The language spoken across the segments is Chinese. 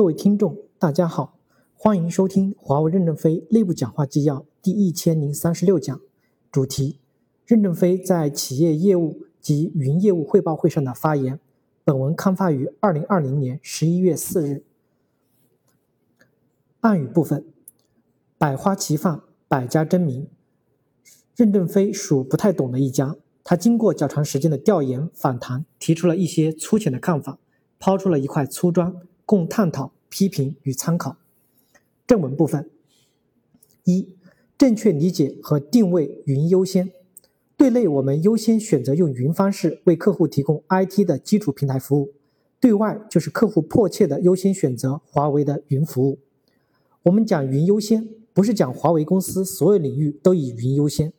各位听众，大家好，欢迎收听华为任正非内部讲话纪要第一千零三十六讲，主题：任正非在企业业务及云业务汇报会上的发言。本文刊发于二零二零年十一月四日。暗语部分：百花齐放，百家争鸣。任正非属不太懂的一家，他经过较长时间的调研访谈，提出了一些粗浅的看法，抛出了一块粗砖。供探讨、批评与参考。正文部分：一、正确理解和定位云优先。对内，我们优先选择用云方式为客户提供 IT 的基础平台服务；对外，就是客户迫切的优先选择华为的云服务。我们讲云优先，不是讲华为公司所有领域都以云优先，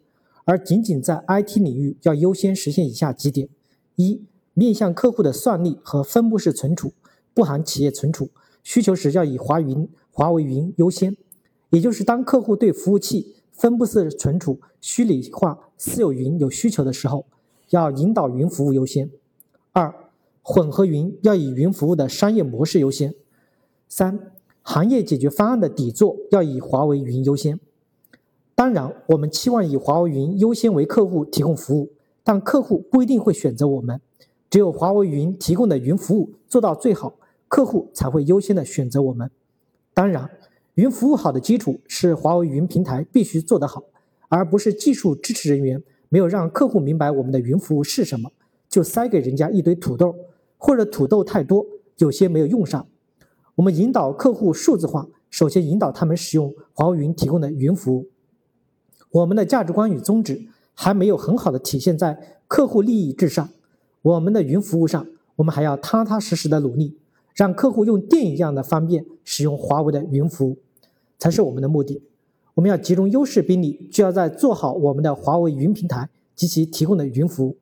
而仅仅在 IT 领域要优先实现以下几点：一、面向客户的算力和分布式存储。不含企业存储需求时，要以华云、华为云优先。也就是当客户对服务器分布式存储、虚拟化私有云有需求的时候，要引导云服务优先。二、混合云要以云服务的商业模式优先。三、行业解决方案的底座要以华为云优先。当然，我们期望以华为云优先为客户提供服务，但客户不一定会选择我们。只有华为云提供的云服务做到最好。客户才会优先的选择我们。当然，云服务好的基础是华为云平台必须做得好，而不是技术支持人员没有让客户明白我们的云服务是什么，就塞给人家一堆土豆，或者土豆太多，有些没有用上。我们引导客户数字化，首先引导他们使用华为云提供的云服务。我们的价值观与宗旨还没有很好的体现在客户利益至上，我们的云服务上，我们还要踏踏实实的努力。让客户用电一样的方便使用华为的云服务，才是我们的目的。我们要集中优势兵力，就要在做好我们的华为云平台及其提供的云服务。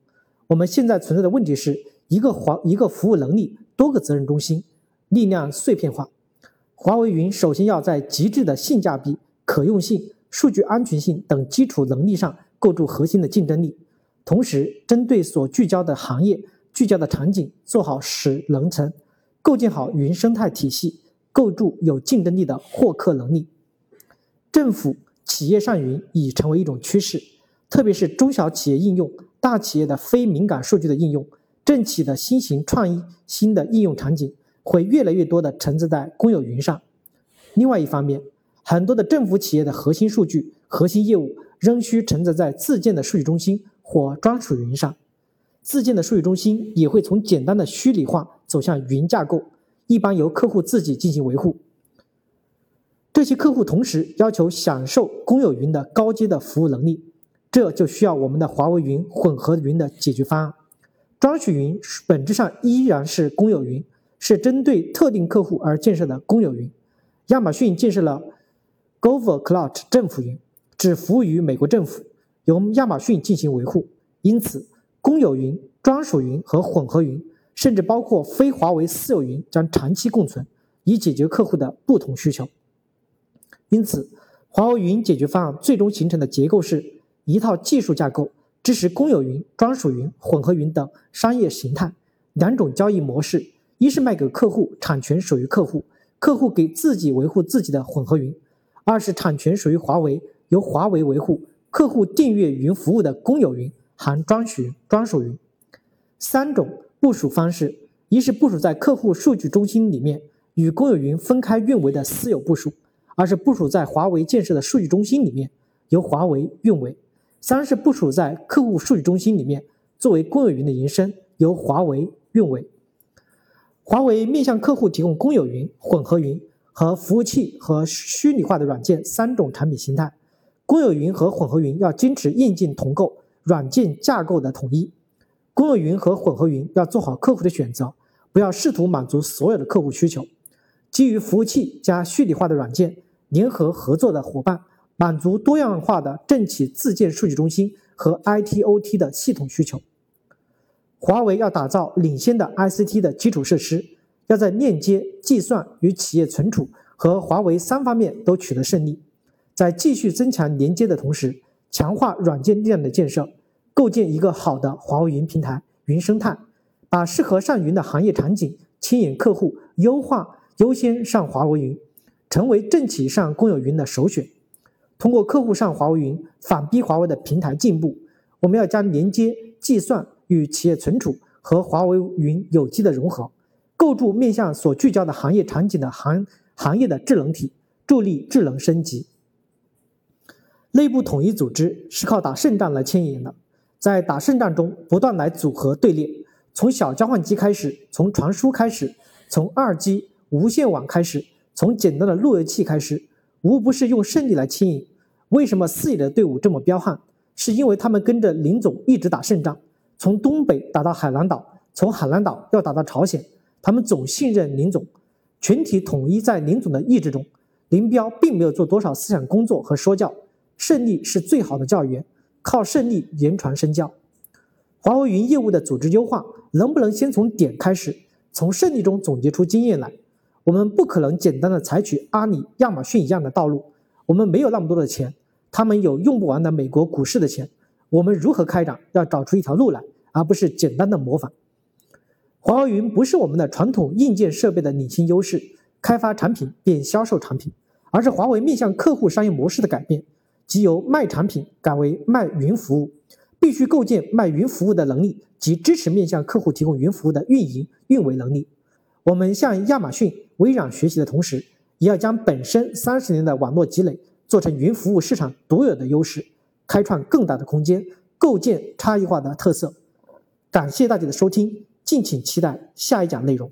我们现在存在的问题是一个华一个服务能力，多个责任中心，力量碎片化。华为云首先要在极致的性价比、可用性、数据安全性等基础能力上构筑核心的竞争力，同时针对所聚焦的行业、聚焦的场景做好使能层。构建好云生态体系，构筑有竞争力的获客能力。政府、企业上云已成为一种趋势，特别是中小企业应用、大企业的非敏感数据的应用、政企的新型创意、新的应用场景，会越来越多的承载在公有云上。另外一方面，很多的政府企业的核心数据、核心业务仍需承载在自建的数据中心或专属云上。自建的数据中心也会从简单的虚拟化走向云架构，一般由客户自己进行维护。这些客户同时要求享受公有云的高阶的服务能力，这就需要我们的华为云混合云的解决方案。专属云本质上依然是公有云，是针对特定客户而建设的公有云。亚马逊建设了 Google Cloud 政府云，只服务于美国政府，由亚马逊进行维护，因此。公有云、专属云和混合云，甚至包括非华为私有云，将长期共存，以解决客户的不同需求。因此，华为云解决方案最终形成的结构是一套技术架构，支持公有云、专属云、混合云等商业形态两种交易模式：一是卖给客户，产权属于客户，客户给自己维护自己的混合云；二是产权属于华为，由华为维护，客户订阅云服务的公有云。含专属云、专属云三种部署方式：一是部署在客户数据中心里面，与公有云分开运维的私有部署；二是部署在华为建设的数据中心里面，由华为运维；三是部署在客户数据中心里面，作为公有云的延伸，由华为运维。华为面向客户提供公有云、混合云和服务器和虚拟化的软件三种产品形态。公有云和混合云要坚持硬件同构。软件架构的统一，公有云和混合云要做好客户的选择，不要试图满足所有的客户需求。基于服务器加虚拟化的软件，联合合作的伙伴，满足多样化的政企自建数据中心和 ITOT 的系统需求。华为要打造领先的 ICT 的基础设施，要在链接、计算与企业存储和华为三方面都取得胜利，在继续增强连接的同时。强化软件力量的建设，构建一个好的华为云平台、云生态，把适合上云的行业场景牵引客户优化优先上华为云，成为政企上公有云的首选。通过客户上华为云，反逼华为的平台进步。我们要将连接、计算与企业存储和华为云有机的融合，构筑面向所聚焦的行业场景的行行业的智能体，助力智能升级。内部统一组织是靠打胜仗来牵引的，在打胜仗中不断来组合队列，从小交换机开始，从传输开始，从二 G 无线网开始，从简单的路由器开始，无不是用胜利来牵引。为什么四野的队伍这么彪悍？是因为他们跟着林总一直打胜仗，从东北打到海南岛，从海南岛要打到朝鲜，他们总信任林总，群体统一在林总的意志中。林彪并没有做多少思想工作和说教，胜利是最好的教员，靠胜利言传身教。华为云业务的组织优化，能不能先从点开始，从胜利中总结出经验来？我们不可能简单的采取阿里、亚马逊一样的道路，我们没有那么多的钱。他们有用不完的美国股市的钱，我们如何开展？要找出一条路来，而不是简单的模仿。华为云不是我们的传统硬件设备的领先优势，开发产品变销售产品，而是华为面向客户商业模式的改变，即由卖产品改为卖云服务，必须构建卖云服务的能力及支持面向客户提供云服务的运营运维能力。我们向亚马逊、微软学习的同时，也要将本身三十年的网络积累。做成云服务市场独有的优势，开创更大的空间，构建差异化的特色。感谢大家的收听，敬请期待下一讲内容。